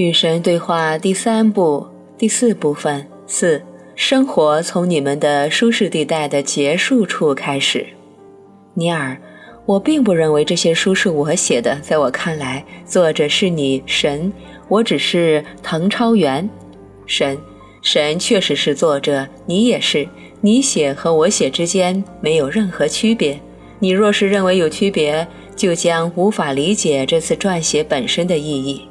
与神对话第三部第四部分四：生活从你们的舒适地带的结束处开始。尼尔，我并不认为这些书是我写的，在我看来，作者是你神，我只是滕超元。神，神确实是作者，你也是。你写和我写之间没有任何区别。你若是认为有区别，就将无法理解这次撰写本身的意义。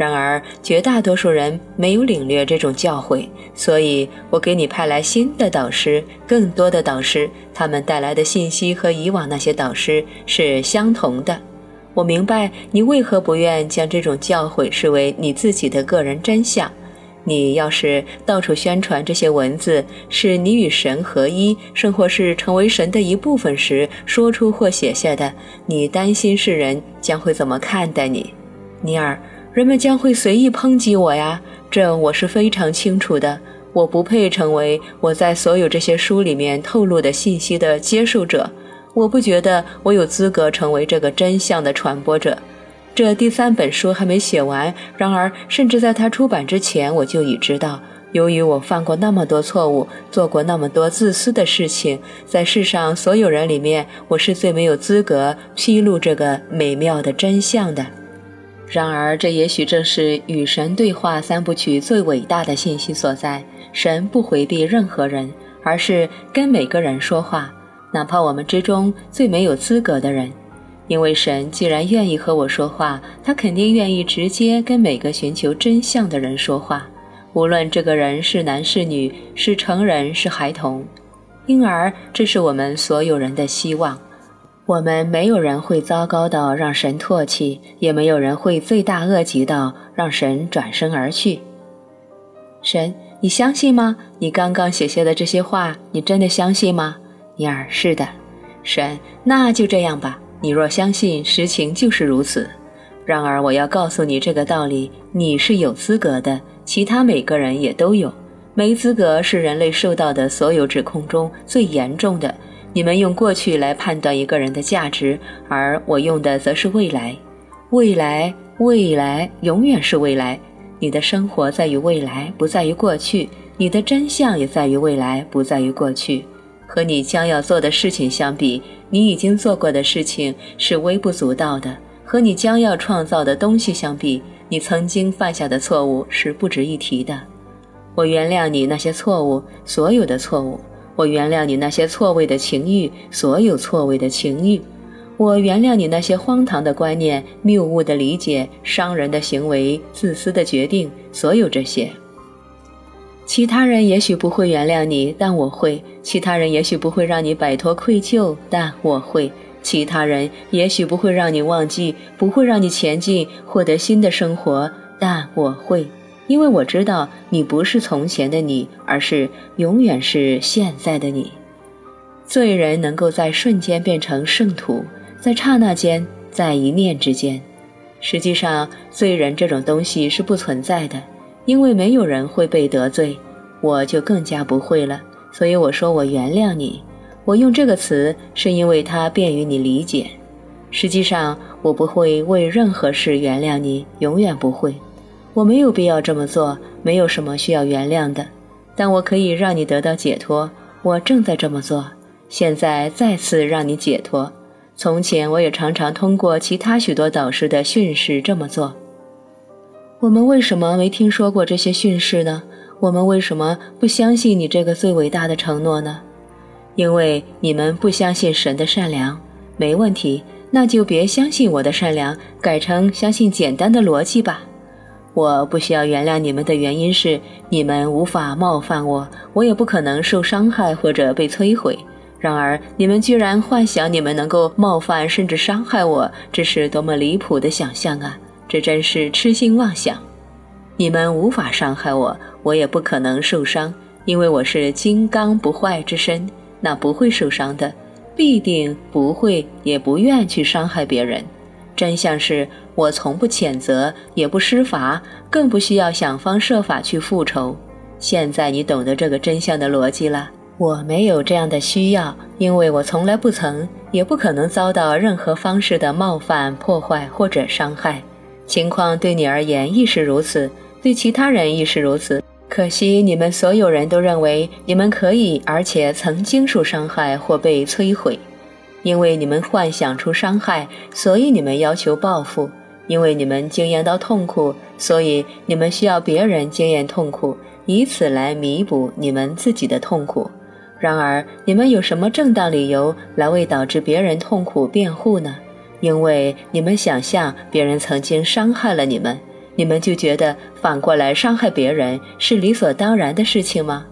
然而，绝大多数人没有领略这种教诲，所以我给你派来新的导师，更多的导师，他们带来的信息和以往那些导师是相同的。我明白你为何不愿将这种教诲视为你自己的个人真相。你要是到处宣传这些文字是你与神合一，甚或是成为神的一部分时说出或写下的，你担心世人将会怎么看待你，尼尔？人们将会随意抨击我呀，这我是非常清楚的。我不配成为我在所有这些书里面透露的信息的接受者。我不觉得我有资格成为这个真相的传播者。这第三本书还没写完，然而甚至在它出版之前，我就已知道，由于我犯过那么多错误，做过那么多自私的事情，在世上所有人里面，我是最没有资格披露这个美妙的真相的。然而，这也许正是与神对话三部曲最伟大的信息所在。神不回避任何人，而是跟每个人说话，哪怕我们之中最没有资格的人。因为神既然愿意和我说话，他肯定愿意直接跟每个寻求真相的人说话，无论这个人是男是女，是成人是孩童。因而，这是我们所有人的希望。我们没有人会糟糕到让神唾弃，也没有人会罪大恶极到让神转身而去。神，你相信吗？你刚刚写下的这些话，你真的相信吗？尼尔，是的。神，那就这样吧。你若相信，实情就是如此。然而，我要告诉你这个道理：你是有资格的，其他每个人也都有。没资格是人类受到的所有指控中最严重的。你们用过去来判断一个人的价值，而我用的则是未来。未来，未来，永远是未来。你的生活在于未来，不在于过去；你的真相也在于未来，不在于过去。和你将要做的事情相比，你已经做过的事情是微不足道的；和你将要创造的东西相比，你曾经犯下的错误是不值一提的。我原谅你那些错误，所有的错误。我原谅你那些错位的情欲，所有错位的情欲；我原谅你那些荒唐的观念、谬误的理解、伤人的行为、自私的决定，所有这些。其他人也许不会原谅你，但我会；其他人也许不会让你摆脱愧疚，但我会；其他人也许不会让你忘记，不会让你前进，获得新的生活，但我会。因为我知道你不是从前的你，而是永远是现在的你。罪人能够在瞬间变成圣徒，在刹那间，在一念之间。实际上，罪人这种东西是不存在的，因为没有人会被得罪，我就更加不会了。所以我说我原谅你。我用这个词是因为它便于你理解。实际上，我不会为任何事原谅你，永远不会。我没有必要这么做，没有什么需要原谅的，但我可以让你得到解脱。我正在这么做，现在再次让你解脱。从前我也常常通过其他许多导师的训示这么做。我们为什么没听说过这些训示呢？我们为什么不相信你这个最伟大的承诺呢？因为你们不相信神的善良。没问题，那就别相信我的善良，改成相信简单的逻辑吧。我不需要原谅你们的原因是，你们无法冒犯我，我也不可能受伤害或者被摧毁。然而，你们居然幻想你们能够冒犯甚至伤害我，这是多么离谱的想象啊！这真是痴心妄想。你们无法伤害我，我也不可能受伤，因为我是金刚不坏之身，那不会受伤的，必定不会，也不愿去伤害别人。真相是我从不谴责，也不施罚，更不需要想方设法去复仇。现在你懂得这个真相的逻辑了。我没有这样的需要，因为我从来不曾，也不可能遭到任何方式的冒犯、破坏或者伤害。情况对你而言亦是如此，对其他人亦是如此。可惜你们所有人都认为你们可以，而且曾经受伤害或被摧毁。因为你们幻想出伤害，所以你们要求报复；因为你们经验到痛苦，所以你们需要别人经验痛苦，以此来弥补你们自己的痛苦。然而，你们有什么正当理由来为导致别人痛苦辩护呢？因为你们想象别人曾经伤害了你们，你们就觉得反过来伤害别人是理所当然的事情吗？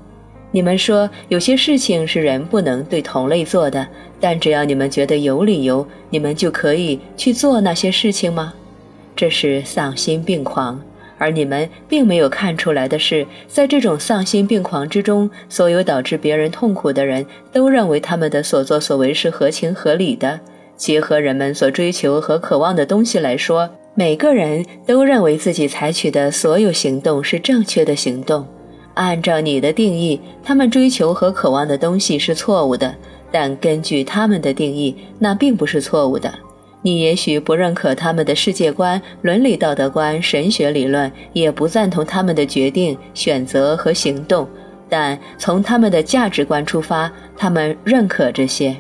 你们说有些事情是人不能对同类做的，但只要你们觉得有理由，你们就可以去做那些事情吗？这是丧心病狂。而你们并没有看出来的是，在这种丧心病狂之中，所有导致别人痛苦的人都认为他们的所作所为是合情合理的。结合人们所追求和渴望的东西来说，每个人都认为自己采取的所有行动是正确的行动。按照你的定义，他们追求和渴望的东西是错误的，但根据他们的定义，那并不是错误的。你也许不认可他们的世界观、伦理道德观、神学理论，也不赞同他们的决定、选择和行动，但从他们的价值观出发，他们认可这些。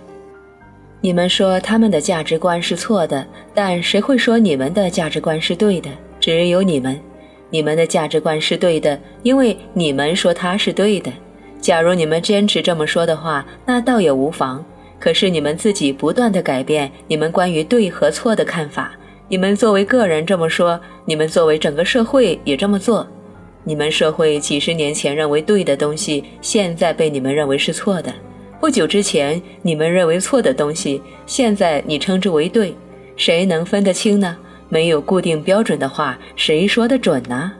你们说他们的价值观是错的，但谁会说你们的价值观是对的？只有你们，你们的价值观是对的，因为你们说它是对的。假如你们坚持这么说的话，那倒也无妨。可是你们自己不断的改变你们关于对和错的看法，你们作为个人这么说，你们作为整个社会也这么做。你们社会几十年前认为对的东西，现在被你们认为是错的；不久之前你们认为错的东西，现在你称之为对。谁能分得清呢？没有固定标准的话，谁说得准呢？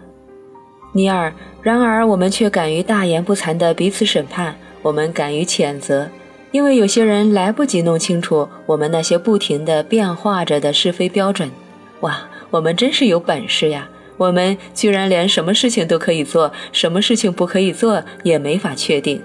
尼尔，然而我们却敢于大言不惭的彼此审判，我们敢于谴责。因为有些人来不及弄清楚我们那些不停地变化着的是非标准，哇，我们真是有本事呀！我们居然连什么事情都可以做，什么事情不可以做也没法确定。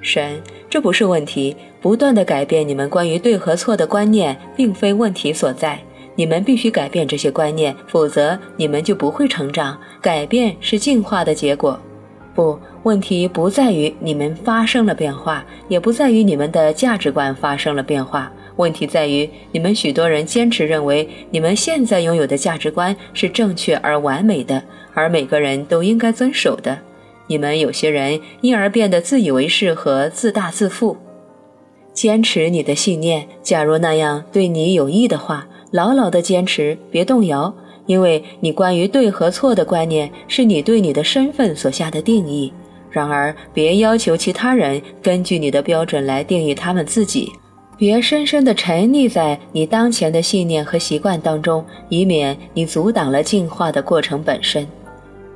神，这不是问题。不断地改变你们关于对和错的观念，并非问题所在。你们必须改变这些观念，否则你们就不会成长。改变是进化的结果。不，问题不在于你们发生了变化，也不在于你们的价值观发生了变化。问题在于你们许多人坚持认为你们现在拥有的价值观是正确而完美的，而每个人都应该遵守的。你们有些人因而变得自以为是和自大自负。坚持你的信念，假如那样对你有益的话，牢牢地坚持，别动摇。因为你关于对和错的观念是你对你的身份所下的定义，然而别要求其他人根据你的标准来定义他们自己，别深深地沉溺在你当前的信念和习惯当中，以免你阻挡了进化的过程本身。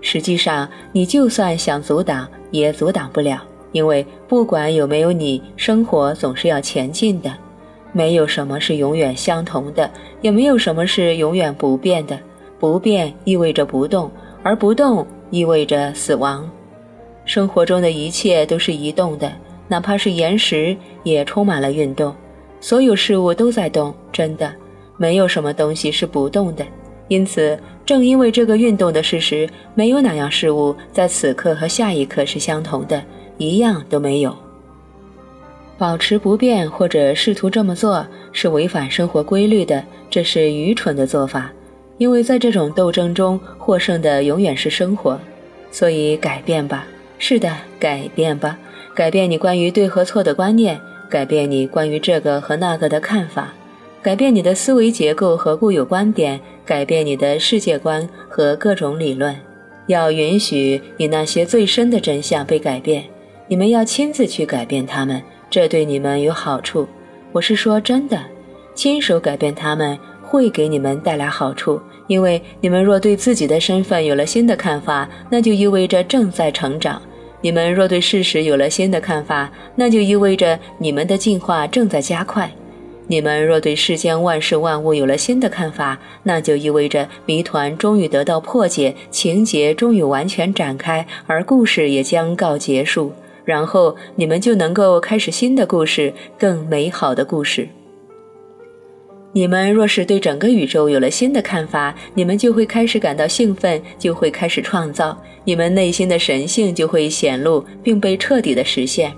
实际上，你就算想阻挡，也阻挡不了，因为不管有没有你，生活总是要前进的，没有什么是永远相同的，也没有什么是永远不变的。不变意味着不动，而不动意味着死亡。生活中的一切都是移动的，哪怕是岩石也充满了运动。所有事物都在动，真的，没有什么东西是不动的。因此，正因为这个运动的事实，没有哪样事物在此刻和下一刻是相同的，一样都没有。保持不变或者试图这么做是违反生活规律的，这是愚蠢的做法。因为在这种斗争中获胜的永远是生活，所以改变吧。是的，改变吧，改变你关于对和错的观念，改变你关于这个和那个的看法，改变你的思维结构和固有观点，改变你的世界观和各种理论。要允许你那些最深的真相被改变，你们要亲自去改变他们，这对你们有好处。我是说真的，亲手改变他们。会给你们带来好处，因为你们若对自己的身份有了新的看法，那就意味着正在成长；你们若对事实有了新的看法，那就意味着你们的进化正在加快；你们若对世间万事万物有了新的看法，那就意味着谜团终于得到破解，情节终于完全展开，而故事也将告结束。然后你们就能够开始新的故事，更美好的故事。你们若是对整个宇宙有了新的看法，你们就会开始感到兴奋，就会开始创造，你们内心的神性就会显露，并被彻底的实现。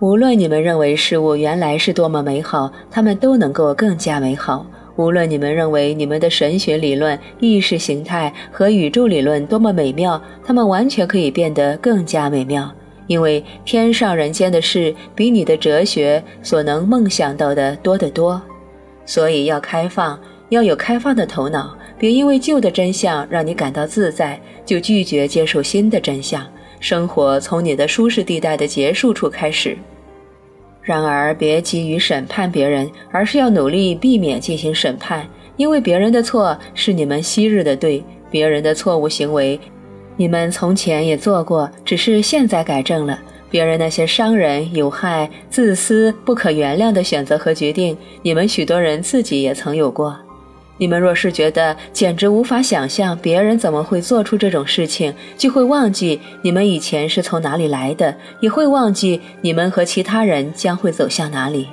无论你们认为事物原来是多么美好，它们都能够更加美好。无论你们认为你们的神学理论、意识形态和宇宙理论多么美妙，它们完全可以变得更加美妙，因为天上人间的事比你的哲学所能梦想到的多得多。所以要开放，要有开放的头脑，别因为旧的真相让你感到自在，就拒绝接受新的真相。生活从你的舒适地带的结束处开始。然而，别急于审判别人，而是要努力避免进行审判，因为别人的错是你们昔日的对，别人的错误行为，你们从前也做过，只是现在改正了。别人那些伤人、有害、自私、不可原谅的选择和决定，你们许多人自己也曾有过。你们若是觉得简直无法想象别人怎么会做出这种事情，就会忘记你们以前是从哪里来的，也会忘记你们和其他人将会走向哪里。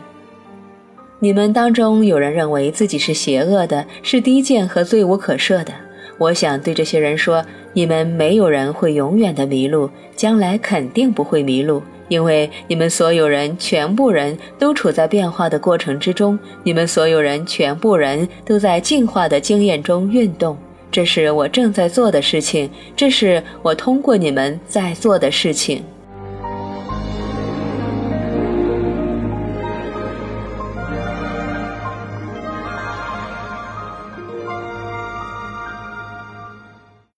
你们当中有人认为自己是邪恶的，是低贱和罪无可赦的。我想对这些人说：你们没有人会永远的迷路，将来肯定不会迷路，因为你们所有人、全部人都处在变化的过程之中，你们所有人、全部人都在进化的经验中运动。这是我正在做的事情，这是我通过你们在做的事情。